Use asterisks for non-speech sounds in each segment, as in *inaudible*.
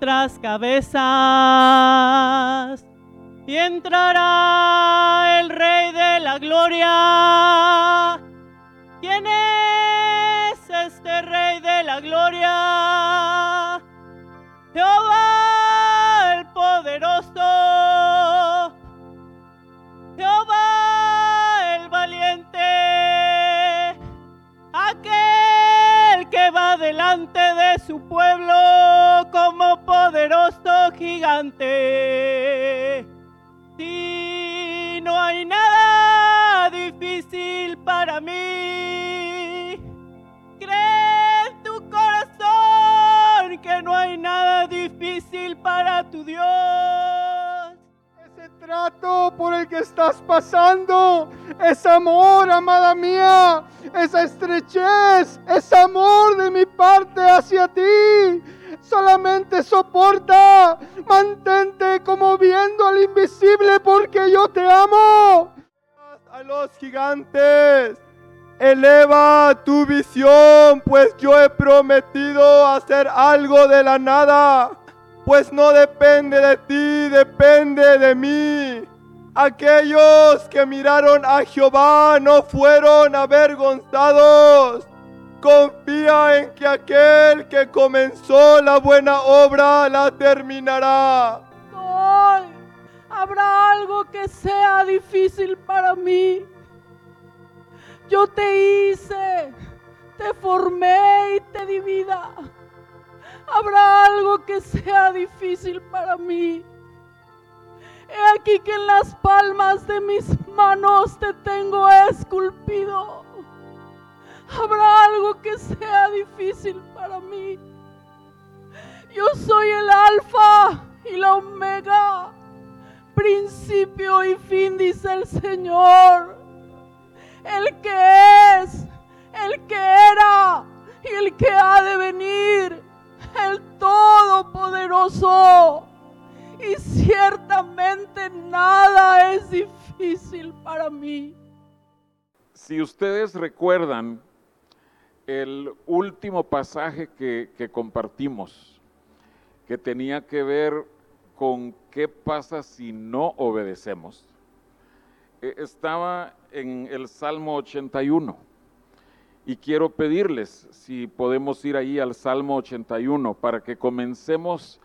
alzad vuestras cabezas y entrará el Rey de la Gloria. Poderoso gigante. Si no hay nada difícil para mí, cree en tu corazón que no hay nada difícil para tu Dios. Ese trato por el que estás pasando es amor, amada mía. Esa estrechez es amor de mi parte hacia ti. Solamente soporta, mantente como viendo al invisible porque yo te amo. A los gigantes, eleva tu visión, pues yo he prometido hacer algo de la nada, pues no depende de ti, depende de mí. Aquellos que miraron a Jehová no fueron avergonzados. Confía en que aquel que comenzó la buena obra la terminará. Hoy habrá algo que sea difícil para mí. Yo te hice, te formé y te di vida. Habrá algo que sea difícil para mí. He aquí que en las palmas de mis manos te tengo esculpido. Habrá algo que sea difícil para mí. Yo soy el alfa y la omega, principio y fin, dice el Señor. El que es, el que era y el que ha de venir, el Todopoderoso. Y ciertamente nada es difícil para mí. Si ustedes recuerdan el último pasaje que, compartimos, que tenía que ver con qué pasa si no obedecemos, eh, estaba en el Salmo 81. Y quiero pedirles si podemos ir ahí al Salmo 81 para que comencemos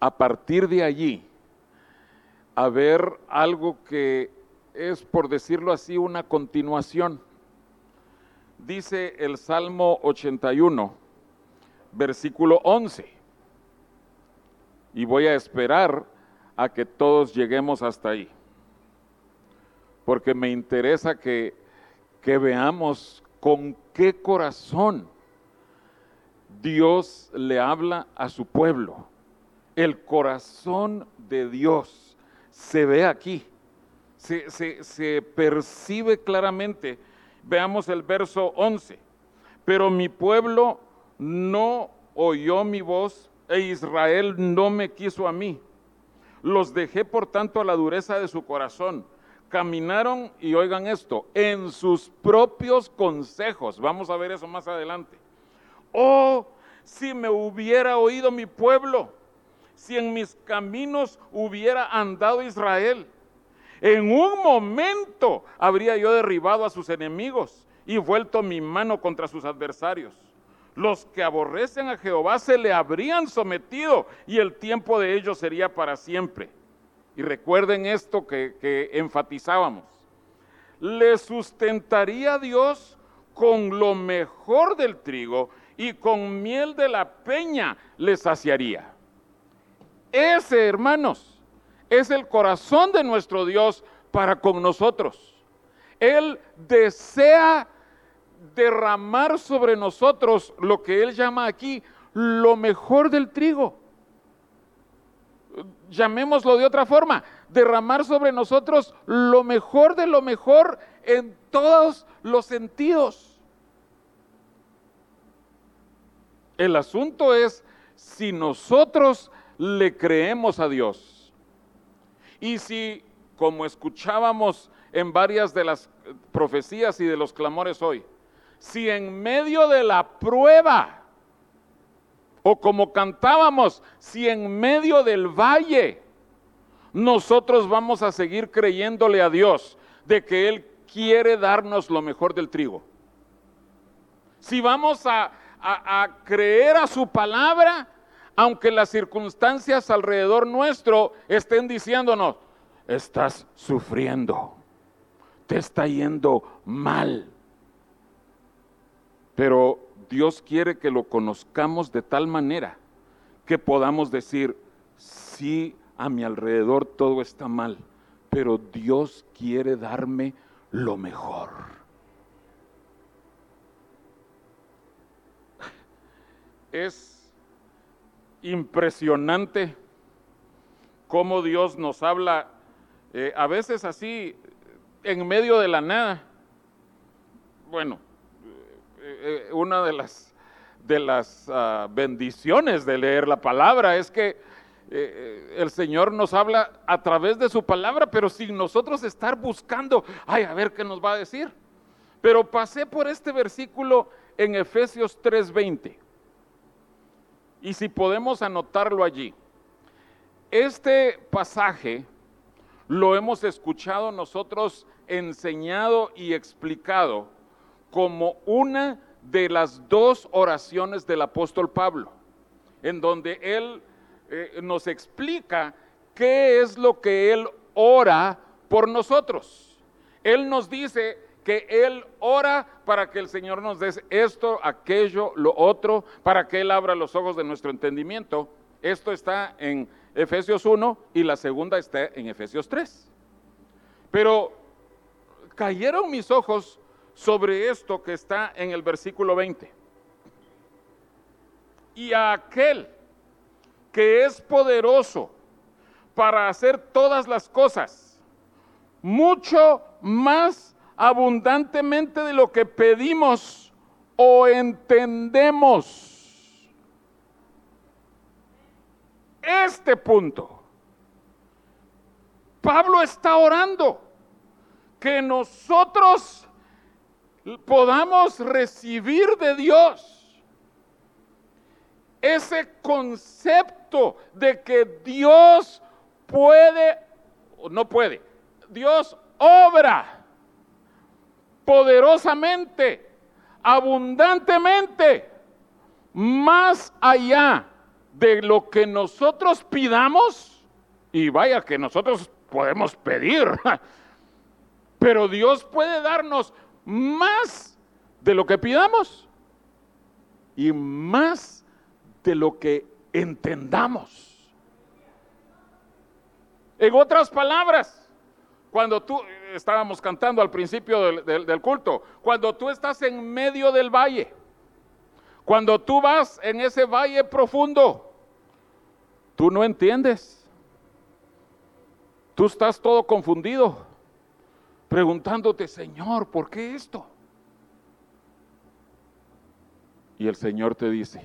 a partir de allí a ver algo que es, por decirlo así, una continuación. Dice el Salmo 81, versículo 11. Y voy a esperar a que todos lleguemos hasta ahí. Porque me interesa que, que veamos con qué corazón Dios le habla a su pueblo. El corazón de Dios se ve aquí, se, se, se percibe claramente. Veamos el verso 11. Pero mi pueblo no oyó mi voz e Israel no me quiso a mí. Los dejé por tanto a la dureza de su corazón. Caminaron, y oigan esto, en sus propios consejos. Vamos a ver eso más adelante. Oh, si me hubiera oído mi pueblo, si en mis caminos hubiera andado Israel. En un momento habría yo derribado a sus enemigos y vuelto mi mano contra sus adversarios. Los que aborrecen a Jehová se le habrían sometido y el tiempo de ellos sería para siempre. Y recuerden esto que, que enfatizábamos. Le sustentaría Dios con lo mejor del trigo y con miel de la peña le saciaría. Ese, hermanos, es el corazón de nuestro Dios para con nosotros. Él desea derramar sobre nosotros lo que Él llama aquí lo mejor del trigo. Llamémoslo de otra forma, derramar sobre nosotros lo mejor de lo mejor en todos los sentidos. El asunto es si nosotros le creemos a Dios. Y si, como escuchábamos en varias de las profecías y de los clamores hoy, si en medio de la prueba O como cantábamos, si en medio del valle nosotros vamos a seguir creyéndole a Dios de que Él quiere darnos lo mejor del trigo. Si vamos a, a creer a su palabra, aunque las circunstancias alrededor nuestro estén diciéndonos, estás sufriendo, te está yendo mal. Pero Dios quiere que lo conozcamos de tal manera que podamos decir, sí, a mi alrededor todo está mal, pero Dios quiere darme lo mejor. Es impresionante cómo Dios nos habla, eh, a veces así, en medio de la nada. Bueno, eh, eh, una de las, de las ah, bendiciones de leer la palabra es que el Señor nos habla a través de su palabra, pero sin nosotros estar buscando, ay, a ver qué nos va a decir. Pero pasé por este versículo en Efesios 3:20. Y si podemos anotarlo allí. Este pasaje lo hemos escuchado nosotros enseñado y explicado como una de las dos oraciones del apóstol Pablo, en donde él eh, nos explica qué es lo que él ora por nosotros. Él nos dice que Él ora para que el Señor nos dé esto, aquello, lo otro, para que Él abra los ojos de nuestro entendimiento. Esto está en Efesios 1 y la segunda está en Efesios 3. Pero cayeron mis ojos sobre esto que está en el versículo 20. Y a aquel que es poderoso para hacer todas las cosas, mucho más abundantemente de lo que pedimos o entendemos. Este punto. Pablo está orando que nosotros podamos recibir de Dios ese concepto de que Dios puede, no puede, Dios obra poderosamente, abundantemente, más allá de lo que nosotros pidamos, y vaya que nosotros podemos pedir, *laughs* pero Dios puede darnos más de lo que pidamos y más de lo que entendamos. En otras palabras, cuando tú, estábamos cantando al principio del, culto, cuando tú estás en medio del valle, cuando tú vas en ese valle profundo, tú no entiendes. Tú estás todo confundido, preguntándote, Señor, ¿por qué esto? Y el Señor te dice,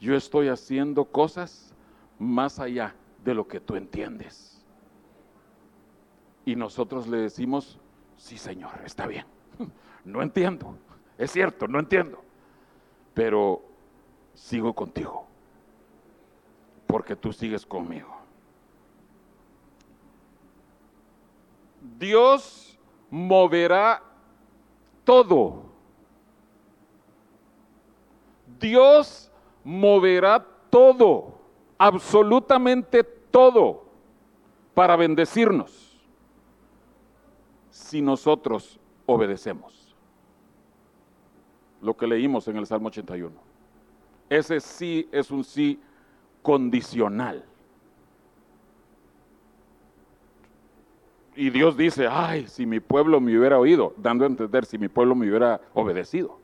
yo estoy haciendo cosas más allá de lo que tú entiendes. Y nosotros le decimos, sí Señor, está bien. *laughs* No entiendo, es cierto, no entiendo. Pero sigo contigo, porque tú sigues conmigo. Dios moverá todo. Dios moverá todo, absolutamente todo, para bendecirnos si nosotros obedecemos. Lo que leímos en el Salmo 81. Ese sí es un sí condicional. Y Dios dice, ay, si mi pueblo me hubiera oído, dando a entender si mi pueblo me hubiera obedecido.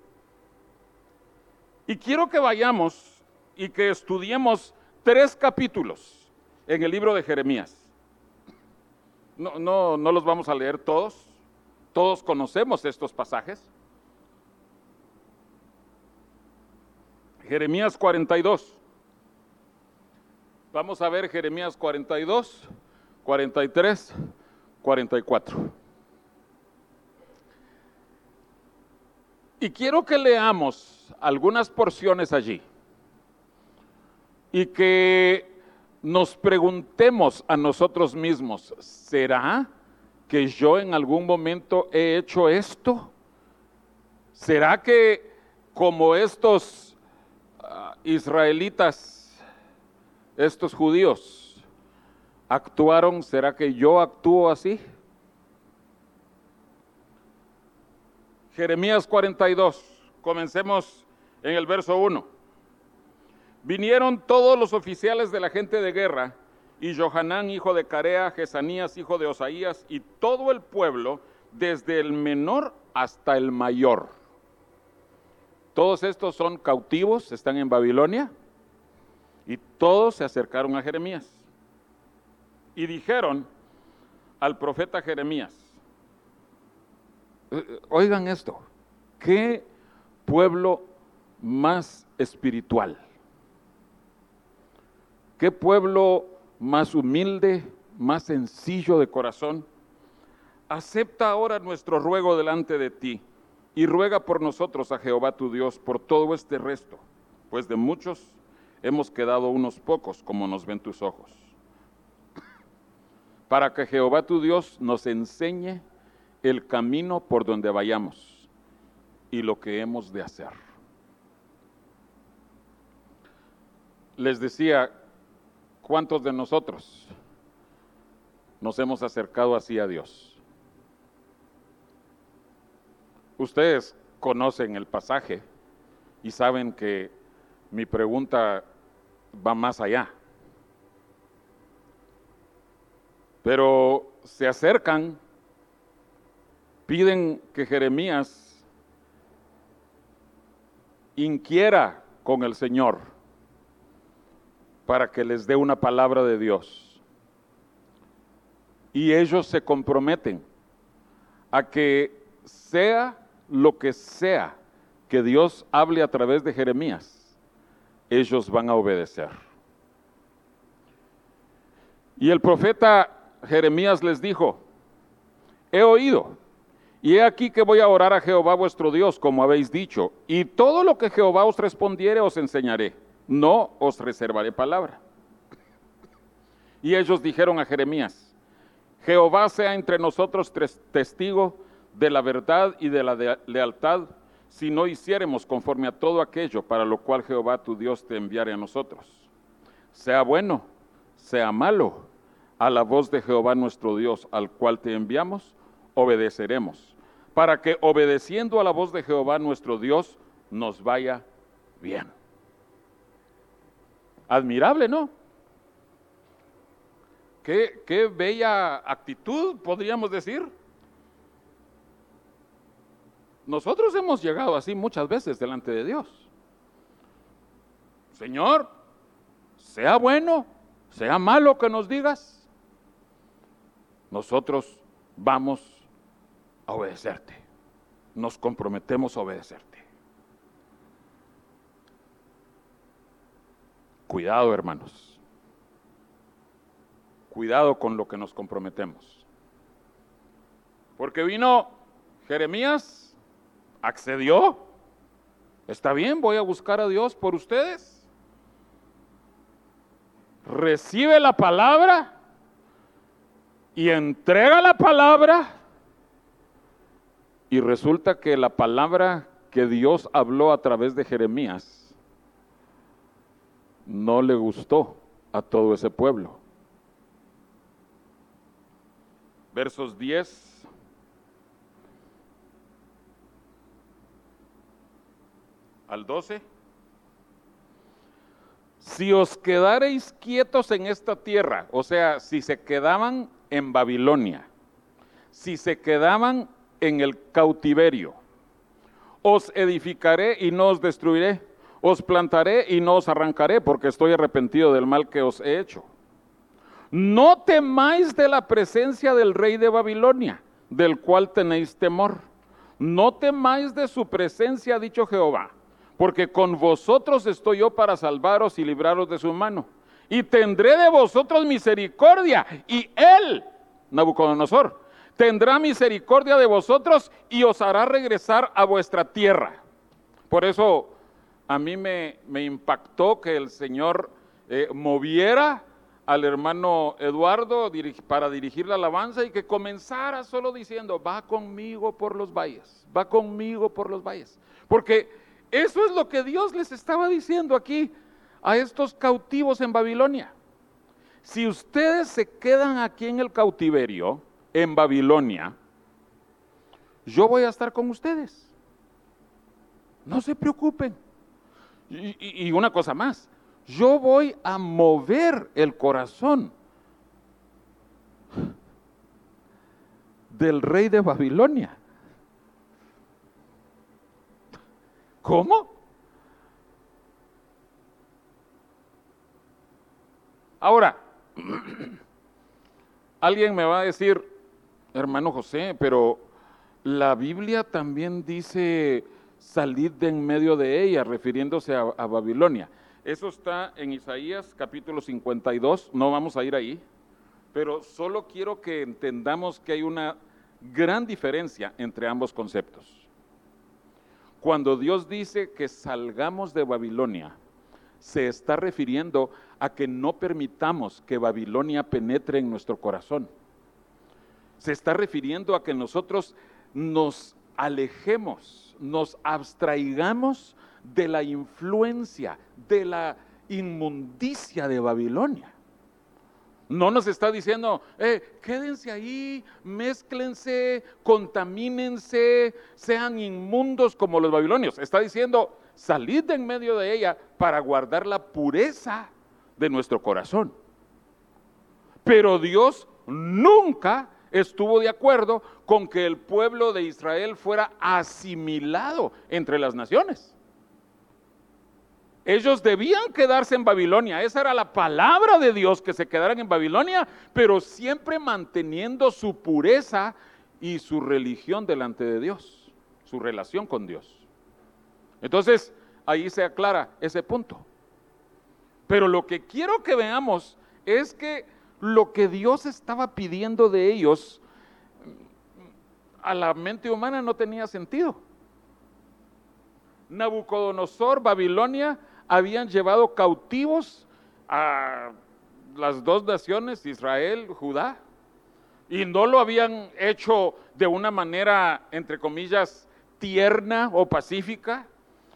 Y quiero que vayamos y que estudiemos tres capítulos en el libro de Jeremías. No, no, no los vamos a leer todos, todos conocemos estos pasajes. Jeremías 42. Vamos a ver Jeremías 42, 43, 44. Y quiero que leamos algunas porciones allí. y que nos preguntemos a nosotros mismos, ¿será que yo en algún momento he hecho esto? ¿Será que como estos uh, israelitas, estos judíos, actuaron, ¿será que yo actúo así? Jeremías 42, comencemos en el verso 1. Vinieron todos los oficiales de la gente de guerra, y Johanán, hijo de Carea, Jesanías, hijo de Osaías, y todo el pueblo, desde el menor hasta el mayor. Todos estos son cautivos, están en Babilonia, y todos se acercaron a Jeremías. Y dijeron al profeta Jeremías, eh, oigan esto, ¿qué pueblo más espiritual? ¿Qué pueblo más humilde, más sencillo de corazón? Acepta ahora nuestro ruego delante de ti y ruega por nosotros a Jehová tu Dios por todo este resto, pues de muchos hemos quedado unos pocos como nos ven tus ojos. *clears throat* Para que Jehová tu Dios nos enseñe el camino por donde vayamos y lo que hemos de hacer. Les decía ¿Cuántos de nosotros nos hemos acercado así a Dios? Ustedes conocen el pasaje y saben que mi pregunta va más allá. Pero se acercan, piden que Jeremías inquiera con el Señor para que les dé una palabra de Dios. Y ellos se comprometen a que sea lo que sea que Dios hable a través de Jeremías, ellos van a obedecer. Y el profeta Jeremías les dijo, he oído, y he aquí que voy a orar a Jehová vuestro Dios, como habéis dicho, y todo lo que Jehová os respondiere os enseñaré no os reservaré palabra. Y ellos dijeron a Jeremías, Jehová sea entre nosotros testigo de la verdad y de la lealtad, si no hiciéremos conforme a todo aquello para lo cual Jehová tu Dios te enviare a nosotros. Sea bueno, sea malo, a la voz de Jehová nuestro Dios, al cual te enviamos, obedeceremos, para que obedeciendo a la voz de Jehová nuestro Dios nos vaya bien. Admirable, ¿no? Qué, qué bella actitud, podríamos decir. Nosotros hemos llegado así muchas veces delante de Dios. Señor, sea bueno, sea malo que nos digas, nosotros vamos a obedecerte. Nos comprometemos a obedecerte. Cuidado, hermanos. Cuidado con lo que nos comprometemos. Porque vino Jeremías, accedió. Está bien, voy a buscar a Dios por ustedes. Recibe la palabra y entrega la palabra. Y resulta que la palabra que Dios habló a través de Jeremías no le gustó a todo ese pueblo. Versos 10 al 12. Si os quedareis quietos en esta tierra, o sea, si se quedaban en Babilonia, si se quedaban en el cautiverio, os edificaré y no os destruiré os plantaré y no os arrancaré, porque estoy arrepentido del mal que os he hecho. No temáis de la presencia del rey de Babilonia, del cual tenéis temor. No temáis de su presencia, ha dicho Jehová, porque con vosotros estoy yo para salvaros y libraros de su mano. Y tendré de vosotros misericordia, y él, Nabucodonosor, tendrá misericordia de vosotros y os hará regresar a vuestra tierra. Por eso a mí me, impactó que el Señor eh, moviera al hermano Eduardo para dirigir la alabanza y que comenzara solo diciendo, va conmigo por los valles, va conmigo por los valles. Porque eso es lo que Dios les estaba diciendo aquí a estos cautivos en Babilonia. Si ustedes se quedan aquí en el cautiverio, en Babilonia, yo voy a estar con ustedes. No se preocupen. Y, una cosa más, yo voy a mover el corazón del rey de Babilonia. ¿Cómo? Ahora, *clears throat* alguien me va a decir, hermano José, pero la Biblia también dice salid de en medio de ella, refiriéndose a, a Babilonia. Eso está en Isaías capítulo 52, no vamos a ir ahí, pero solo quiero que entendamos que hay una gran diferencia entre ambos conceptos. Cuando Dios dice que salgamos de Babilonia, se está refiriendo a que no permitamos que Babilonia penetre en nuestro corazón. Se está refiriendo a que nosotros nos alejemos, nos abstraigamos de la influencia, de la inmundicia de Babilonia. No nos está diciendo, eh, quédense ahí, mézclense, contamínense, sean inmundos como los babilonios. Está diciendo, salid de en medio de ella para guardar la pureza de nuestro corazón. Pero Dios nunca estuvo de acuerdo con que el pueblo de Israel fuera asimilado entre las naciones. Ellos debían quedarse en Babilonia, esa era la palabra de Dios, que se quedaran en Babilonia, pero siempre manteniendo su pureza y su religión delante de Dios, su relación con Dios. Entonces, ahí se aclara ese punto. Pero lo que quiero que veamos es que lo que Dios estaba pidiendo de ellos a la mente humana no tenía sentido. Nabucodonosor, Babilonia, habían llevado cautivos a las dos naciones, Israel, Judá, y no lo habían hecho de una manera, entre comillas, tierna o pacífica.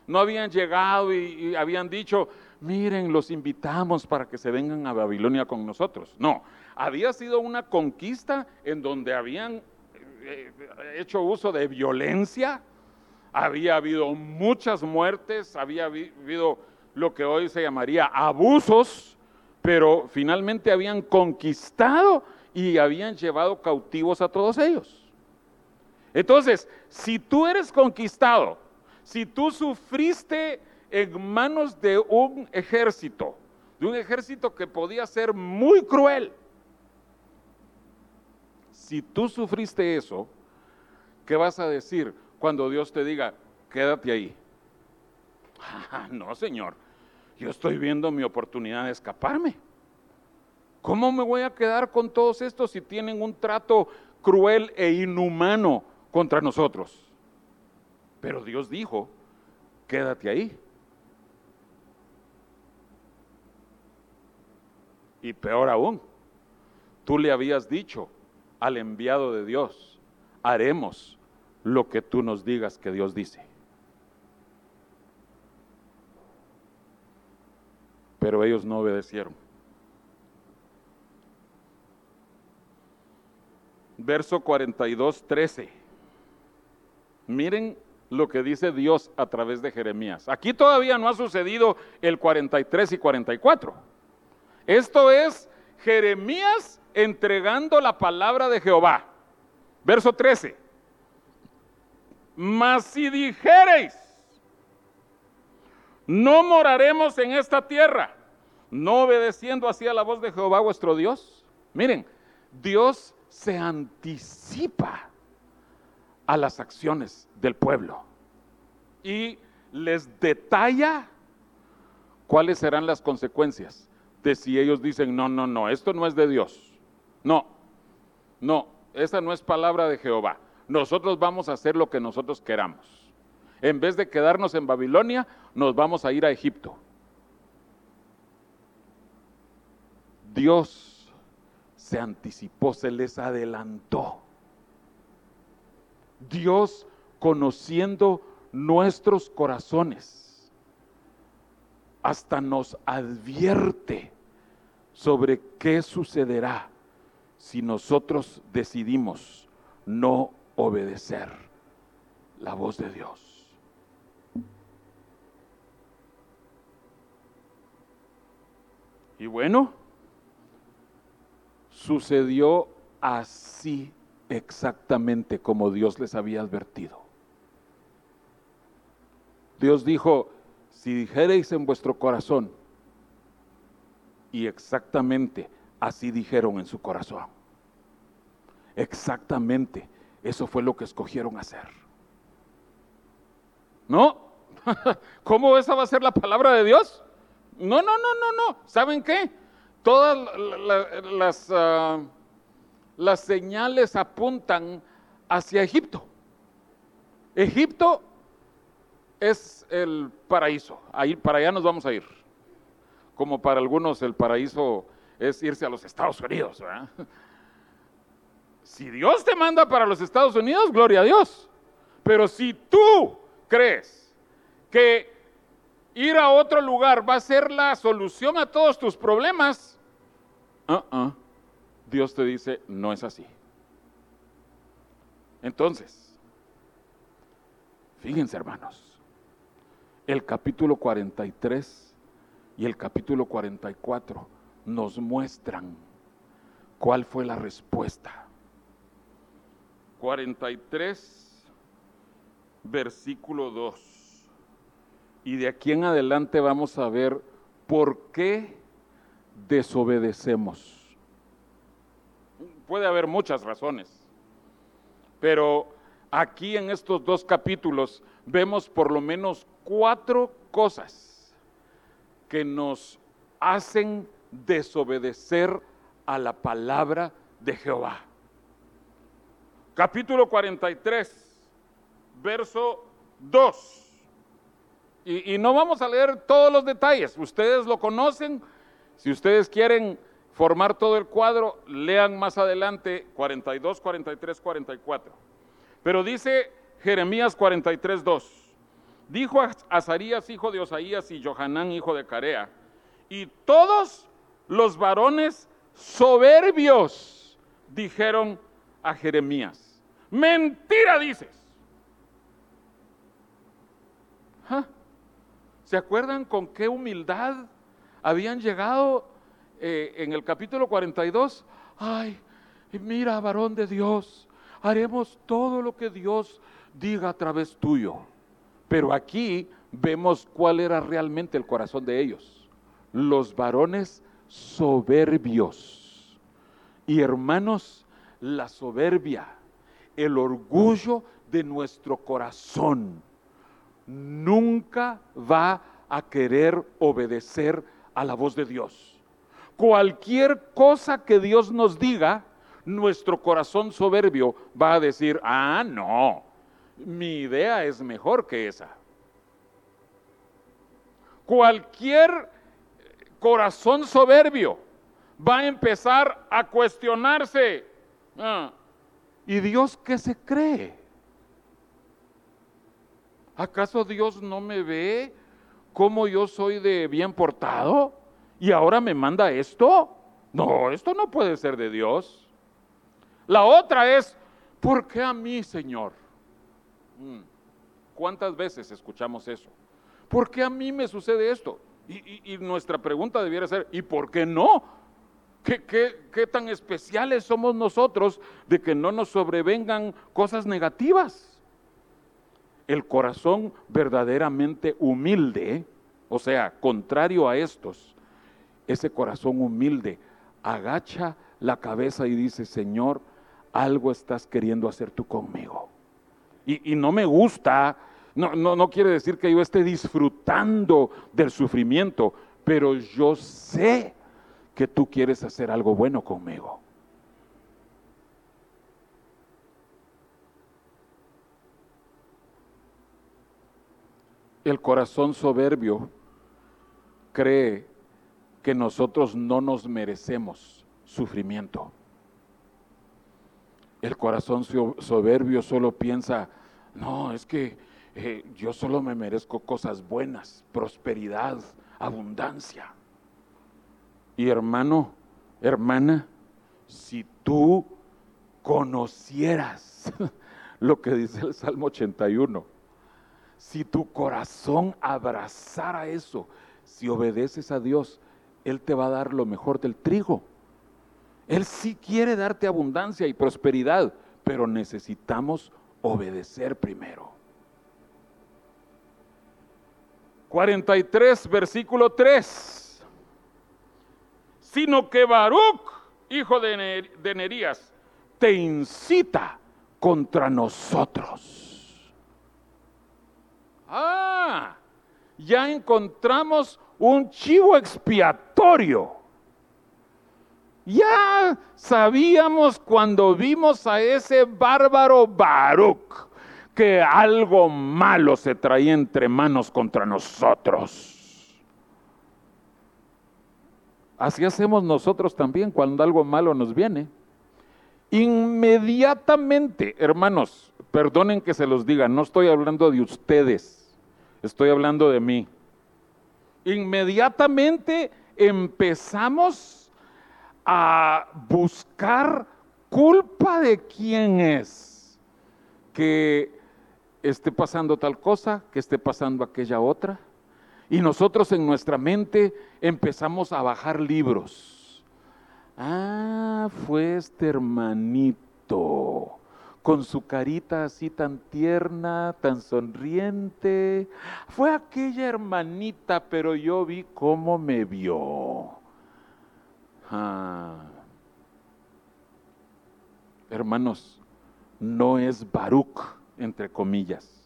No habían llegado y, habían dicho, miren, los invitamos para que se vengan a Babilonia con nosotros. No, había sido una conquista en donde habían eh, hecho uso de violencia, había habido muchas muertes, había habido lo que hoy se llamaría abusos, pero finalmente habían conquistado y habían llevado cautivos a todos ellos. Entonces, si tú eres conquistado, si tú sufriste en manos de un ejército, de un ejército que podía ser muy cruel, si tú sufriste eso, ¿qué vas a decir cuando Dios te diga, quédate ahí? Ah, *laughs* no, Señor, yo estoy viendo mi oportunidad de escaparme. ¿Cómo me voy a quedar con todos estos si tienen un trato cruel e inhumano contra nosotros? Pero Dios dijo, quédate ahí. Y peor aún, tú le habías dicho al enviado de Dios, haremos lo que tú nos digas que Dios dice. pero ellos no obedecieron. Verso 42, 13. Miren lo que dice Dios a través de Jeremías. Aquí todavía no ha sucedido el 43 y 44. Esto es Jeremías entregando la palabra de Jehová. Verso 13. Mas si dijereis, no moraremos en esta tierra, no obedeciendo así a la voz de Jehová vuestro Dios. Miren, Dios se anticipa a las acciones del pueblo y les detalla cuáles serán las consecuencias de si ellos dicen, no, no, no, esto no es de Dios. No, no, esa no es palabra de Jehová. Nosotros vamos a hacer lo que nosotros queramos. En vez de quedarnos en Babilonia, nos vamos a ir a Egipto. Dios se anticipó, se les adelantó. Dios conociendo nuestros corazones, hasta nos advierte sobre qué sucederá si nosotros decidimos no obedecer la voz de Dios. Y bueno, sucedió así exactamente como Dios les había advertido. Dios dijo, si dijereis en vuestro corazón, y exactamente así dijeron en su corazón. Exactamente, eso fue lo que escogieron hacer. ¿No? *laughs* ¿Cómo esa va a ser la palabra de Dios? No, no, no, no, no. ¿Saben qué? Todas las, ah, las señales apuntan hacia Egipto. Egipto es el paraíso. Ahí, para allá nos vamos a ir. Como para algunos el paraíso es irse a los Estados Unidos. *laughs* Si Dios te manda para los Estados Unidos, gloria a Dios. Pero si tú crees que ir a otro lugar va a ser la solución a todos tus problemas, uh-uh. Dios te dice, no es así. Entonces, fíjense hermanos, el capítulo 43 y el capítulo 44 nos muestran cuál fue la respuesta. 43, versículo 2. Y de aquí en adelante vamos a ver por qué desobedecemos. Puede haber muchas razones, pero aquí en estos dos capítulos vemos por lo menos cuatro cosas que nos hacen desobedecer a la palabra de Jehová. Capítulo 43, verso 2. Y, no vamos a leer todos los detalles, ustedes lo conocen. Si ustedes quieren formar todo el cuadro, lean más adelante 42, 43, 44. Pero dice Jeremías 43, 2. Dijo Azarías, hijo de Osaías, y Johanán, hijo de Carea, y todos los varones soberbios dijeron a Jeremías, mentira dices. ¿Ah? ¿Se acuerdan con qué humildad habían llegado eh, en el capítulo 42? Ay, mira, varón de Dios, haremos todo lo que Dios diga a través tuyo. Pero aquí vemos cuál era realmente el corazón de ellos. Los varones soberbios. Y hermanos, la soberbia, el orgullo de nuestro corazón nunca va a querer obedecer a la voz de Dios. Cualquier cosa que Dios nos diga, nuestro corazón soberbio va a decir, ah, no, mi idea es mejor que esa. Cualquier corazón soberbio va a empezar a cuestionarse. Ah, ¿Y Dios qué se cree? ¿Acaso Dios no me ve como yo soy de bien portado? ¿Y ahora me manda esto? No, esto no puede ser de Dios. La otra es, ¿por qué a mí, Señor? Mm, ¿Cuántas veces escuchamos eso? ¿Por qué a mí me sucede esto? Y, nuestra pregunta debiera ser, ¿y por qué no? ¿Qué, qué tan especiales somos nosotros de que no nos sobrevengan cosas negativas? el corazón verdaderamente humilde, o sea, contrario a estos, ese corazón humilde agacha la cabeza y dice, Señor, algo estás queriendo hacer tú conmigo. Y, no me gusta, no, no, no quiere decir que yo esté disfrutando del sufrimiento, pero yo sé que tú quieres hacer algo bueno conmigo. El corazón soberbio cree que nosotros no nos merecemos sufrimiento. El corazón soberbio solo piensa, no, es que eh, yo solo me merezco cosas buenas, prosperidad, abundancia. Y hermano, hermana, si tú conocieras *laughs* lo que dice el Salmo 81, si tu corazón abrazara eso, si obedeces a Dios, Él te va a dar lo mejor del trigo. Él sí quiere darte abundancia y prosperidad, pero necesitamos obedecer primero. 43, versículo 3. Sino que Baruch, hijo de, Nerías, te incita contra nosotros. Ah, ya encontramos un chivo expiatorio. Ya sabíamos cuando vimos a ese bárbaro Baruch que algo malo se traía entre manos contra nosotros. Así hacemos nosotros también cuando algo malo nos viene. Inmediatamente, hermanos, perdonen que se los diga, no estoy hablando de ustedes, estoy hablando de mí. Inmediatamente empezamos a buscar culpa de quién es que esté pasando tal cosa, que esté pasando aquella otra. Y nosotros en nuestra mente empezamos a bajar libros. Ah, fue este hermanito con su carita así tan tierna, tan sonriente. Fue aquella hermanita, pero yo vi cómo me vio. Hermanos, no es Baruch entre comillas.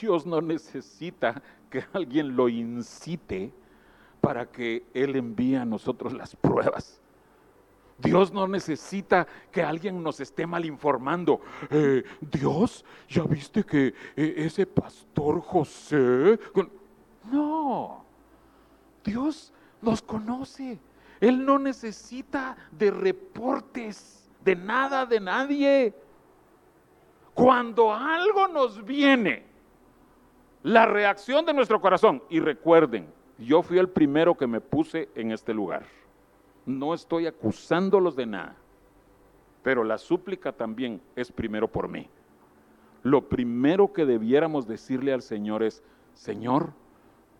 Dios no necesita que alguien lo incite para que Él envíe a nosotros las pruebas. Dios no necesita que alguien nos esté mal informando. Eh, Dios, ¿ya viste que eh, ese pastor José... No, Dios nos conoce. Él no necesita de reportes de nada, de nadie. Cuando algo nos viene, la reacción de nuestro corazón, y recuerden, yo fui el primero que me puse en este lugar. No estoy acusándolos de nada, pero la súplica también es primero por mí. Lo primero que debiéramos decirle al Señor es, Señor,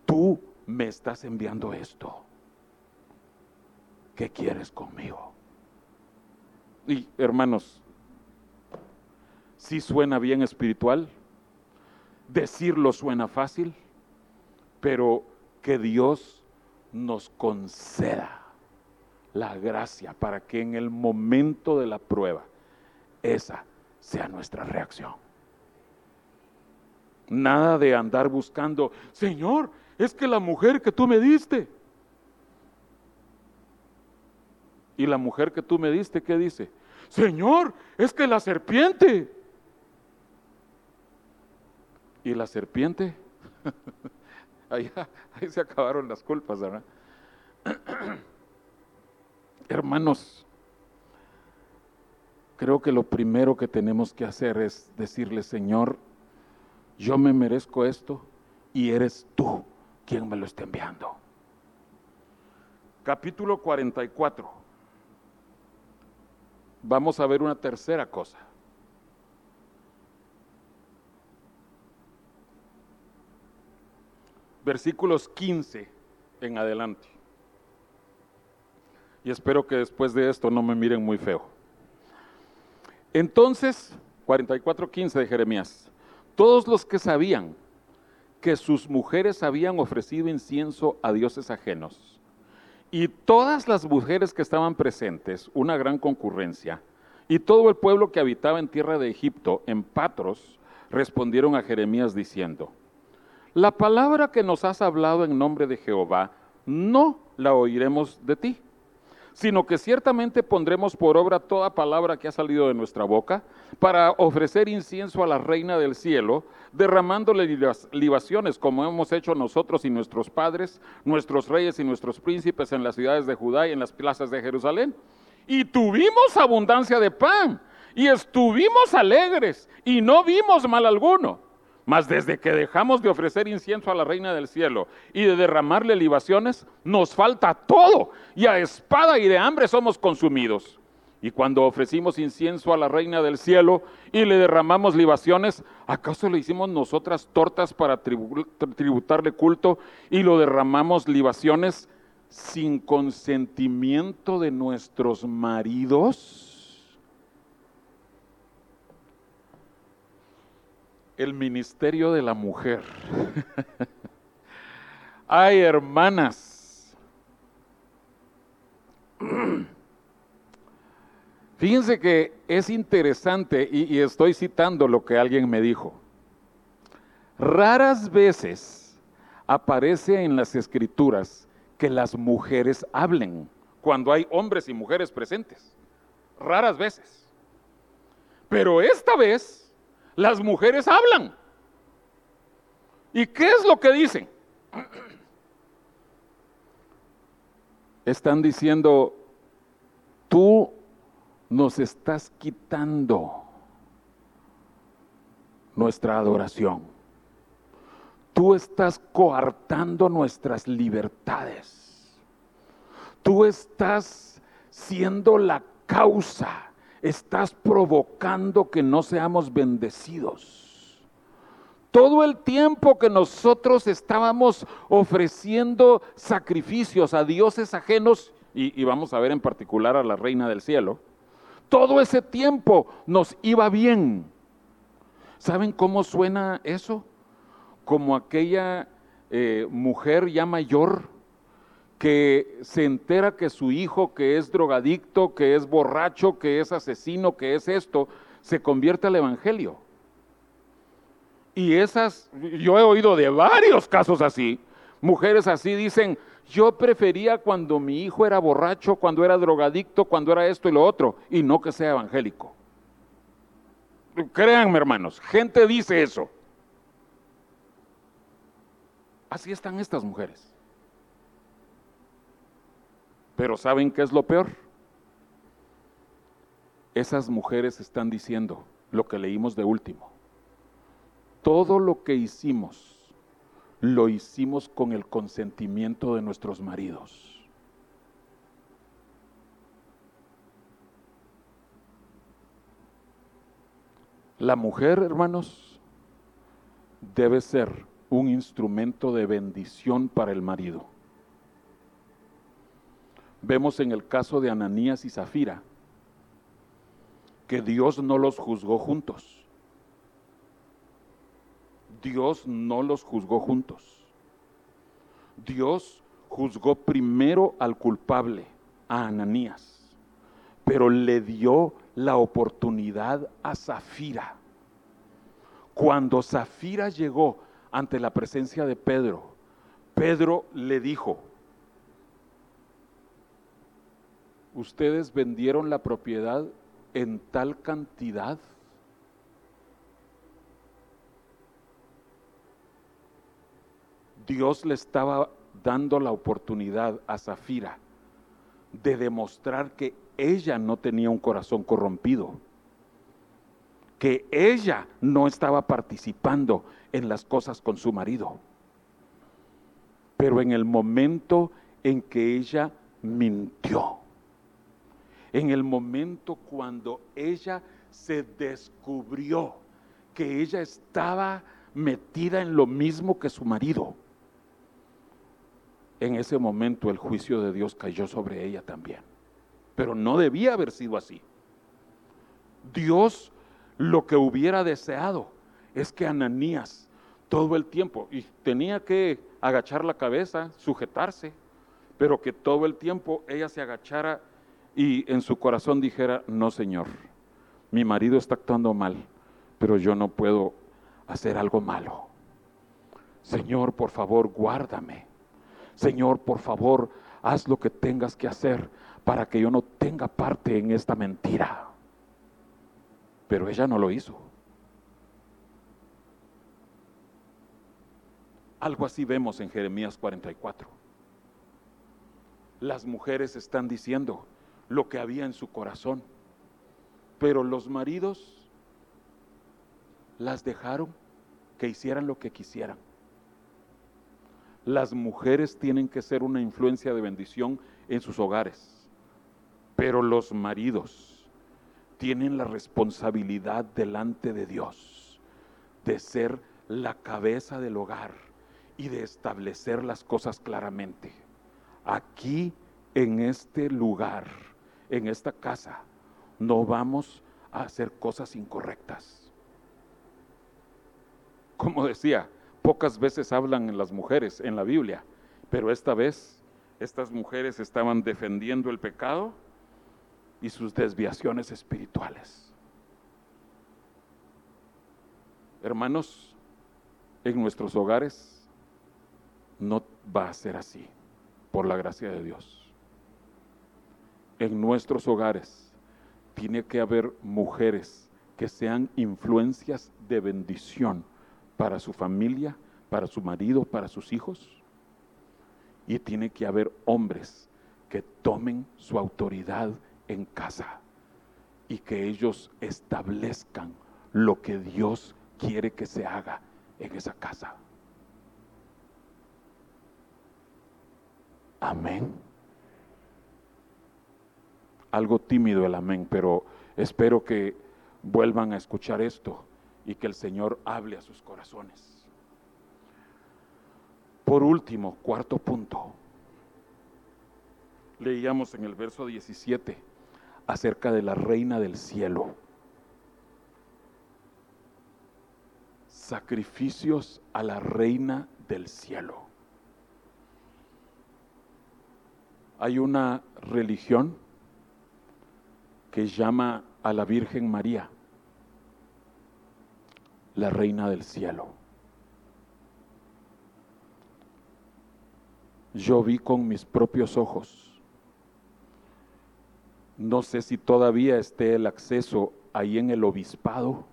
tú me estás enviando esto. ¿Qué quieres conmigo? Y hermanos, sí suena bien espiritual, decirlo suena fácil, pero que Dios nos conceda la gracia para que en el momento de la prueba esa sea nuestra reacción. Nada de andar buscando, Señor, es que la mujer que tú me diste. Y la mujer que tú me diste, ¿qué dice? Señor, es que la serpiente. Y la serpiente, *laughs* ahí, ahí se acabaron las culpas, ¿verdad? *clears throat* Hermanos, creo que lo primero que tenemos que hacer es decirle, Señor, yo me merezco esto y eres tú quien me lo está enviando. Capítulo 44 vamos a ver una tercera cosa. Versículos 15 en adelante. Y espero que después de esto no me miren muy feo. Entonces, 44.15 de Jeremías, todos los que sabían que sus mujeres habían ofrecido incienso a dioses ajenos, y todas las mujeres que estaban presentes, una gran concurrencia, y todo el pueblo que habitaba en tierra de Egipto, en Patros, respondieron a Jeremías diciendo, la palabra que nos has hablado en nombre de Jehová, no la oiremos de ti, sino que ciertamente pondremos por obra toda palabra que ha salido de nuestra boca para ofrecer incienso a la reina del cielo, derramándole libaciones como hemos hecho nosotros y nuestros padres, nuestros reyes y nuestros príncipes en las ciudades de Judá y en las plazas de Jerusalén. Y tuvimos abundancia de pan y estuvimos alegres y no vimos mal alguno. Mas desde que dejamos de ofrecer incienso a la reina del cielo y de derramarle libaciones, nos falta todo y a espada y de hambre somos consumidos. Y cuando ofrecimos incienso a la reina del cielo y le derramamos libaciones, ¿acaso le hicimos nosotras tortas para tributarle culto y lo derramamos libaciones sin consentimiento de nuestros maridos? El ministerio de la mujer. *laughs* Ay, hermanas. *clears throat* Fíjense que es interesante y, y, estoy citando lo que alguien me dijo. Raras veces aparece en las escrituras que las mujeres hablen cuando hay hombres y mujeres presentes. Raras veces. Pero esta vez las mujeres hablan. ¿Y qué es lo que dicen? Están diciendo, tú nos estás quitando nuestra adoración. Tú estás coartando nuestras libertades. Tú estás siendo la causa estás provocando que no seamos bendecidos. Todo el tiempo que nosotros estábamos ofreciendo sacrificios a dioses ajenos, y, vamos a ver en particular a la reina del cielo, todo ese tiempo nos iba bien. ¿Saben cómo suena eso? Como aquella eh, mujer ya mayor que se entera que su hijo, que es drogadicto, que es borracho, que es asesino, que es esto, se convierte al Evangelio. Y esas, yo he oído de varios casos así, mujeres así dicen, yo prefería cuando mi hijo era borracho, cuando era drogadicto, cuando era esto y lo otro, y no que sea evangélico. Créanme hermanos, gente dice eso. Así están estas mujeres. Pero ¿saben qué es lo peor? Esas mujeres están diciendo lo que leímos de último. Todo lo que hicimos, lo hicimos con el consentimiento de nuestros maridos. La mujer, hermanos, debe ser un instrumento de bendición para el marido. Vemos en el caso de Ananías y Zafira que Dios no los juzgó juntos. Dios no los juzgó juntos. Dios juzgó primero al culpable, a Ananías, pero le dio la oportunidad a Zafira. Cuando Zafira llegó ante la presencia de Pedro, Pedro le dijo, ustedes vendieron la propiedad en tal cantidad. Dios le estaba dando la oportunidad a Zafira de demostrar que ella no tenía un corazón corrompido, que ella no estaba participando en las cosas con su marido. Pero en el momento en que ella mintió, en el momento cuando ella se descubrió que ella estaba metida en lo mismo que su marido. En ese momento el juicio de Dios cayó sobre ella también. Pero no debía haber sido así. Dios lo que hubiera deseado es que Ananías todo el tiempo, y tenía que agachar la cabeza, sujetarse, pero que todo el tiempo ella se agachara y en su corazón dijera, no Señor, mi marido está actuando mal, pero yo no puedo hacer algo malo. Señor, por favor, guárdame. Señor, por favor, haz lo que tengas que hacer para que yo no tenga parte en esta mentira. Pero ella no lo hizo. Algo así vemos en Jeremías 44. Las mujeres están diciendo lo que había en su corazón, pero los maridos las dejaron que hicieran lo que quisieran. Las mujeres tienen que ser una influencia de bendición en sus hogares, pero los maridos tienen la responsabilidad delante de Dios de ser la cabeza del hogar y de establecer las cosas claramente. Aquí, en este lugar, en esta casa, no vamos a hacer cosas incorrectas. Como decía, pocas veces hablan las mujeres en la Biblia, pero esta vez estas mujeres estaban defendiendo el pecado y sus desviaciones espirituales. Hermanos, en nuestros hogares no va a ser así, por la gracia de Dios. En nuestros hogares tiene que haber mujeres que sean influencias de bendición para su familia, para su marido, para sus hijos. Y tiene que haber hombres que tomen su autoridad en casa y que ellos establezcan lo que Dios quiere que se haga en esa casa. Amén. Algo tímido el amén, pero espero que vuelvan a escuchar esto y que el Señor hable a sus corazones. Por último, cuarto punto. Leíamos en el verso 17 acerca de la reina del cielo. Sacrificios a la reina del cielo. Hay una religión que llama a la Virgen María la reina del cielo. Yo vi con mis propios ojos. No sé si todavía esté el acceso ahí en el obispado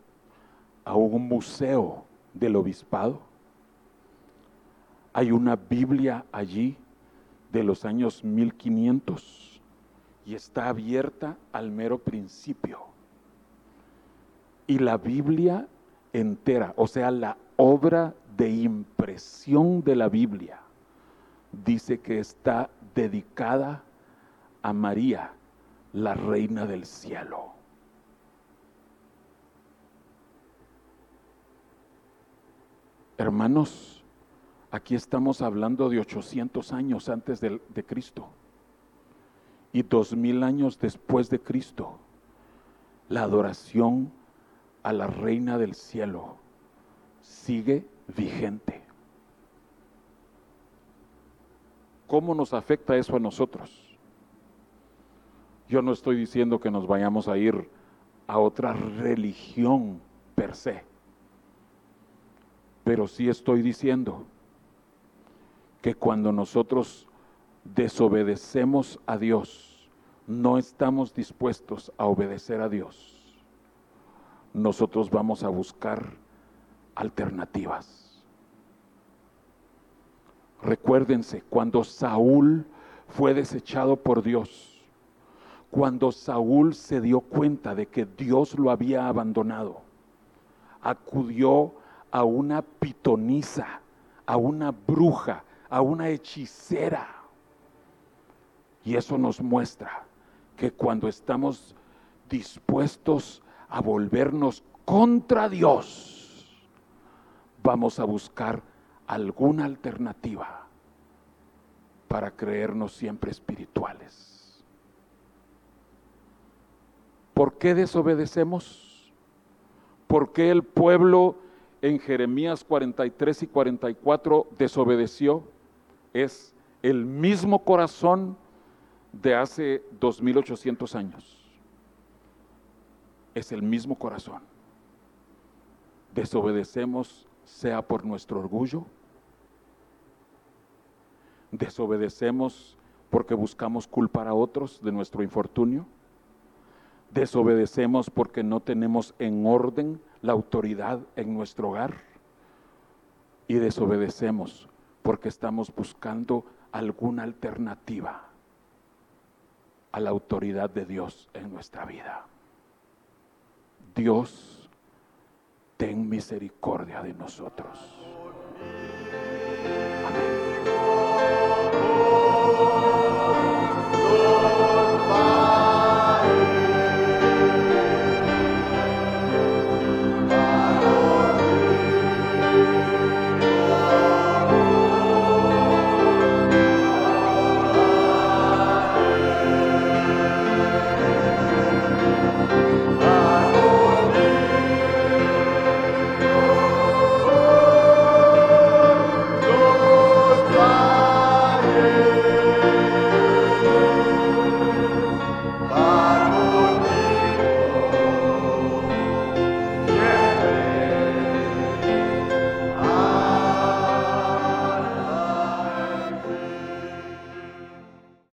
a un museo del obispado. Hay una Biblia allí de los años 1500 y está abierta al mero principio. Y la Biblia entera, o sea, la obra de impresión de la Biblia, dice que está dedicada a María, la reina del cielo. Hermanos, Aquí estamos hablando de 800 años antes de, de Cristo y 2000 años después de Cristo. La adoración a la reina del cielo sigue vigente. ¿Cómo nos afecta eso a nosotros? Yo no estoy diciendo que nos vayamos a ir a otra religión per se, pero sí estoy diciendo que cuando nosotros desobedecemos a Dios, no estamos dispuestos a obedecer a Dios, nosotros vamos a buscar alternativas. Recuérdense, cuando Saúl fue desechado por Dios, cuando Saúl se dio cuenta de que Dios lo había abandonado, acudió a una pitonisa, a una bruja, a una hechicera. Y eso nos muestra que cuando estamos dispuestos a volvernos contra Dios, vamos a buscar alguna alternativa para creernos siempre espirituales. ¿Por qué desobedecemos? ¿Por qué el pueblo en Jeremías 43 y 44 desobedeció? es el mismo corazón de hace 2800 años. Es el mismo corazón. Desobedecemos sea por nuestro orgullo, desobedecemos porque buscamos culpar a otros de nuestro infortunio. Desobedecemos porque no tenemos en orden la autoridad en nuestro hogar. Y desobedecemos porque estamos buscando alguna alternativa a la autoridad de Dios en nuestra vida. Dios, ten misericordia de nosotros.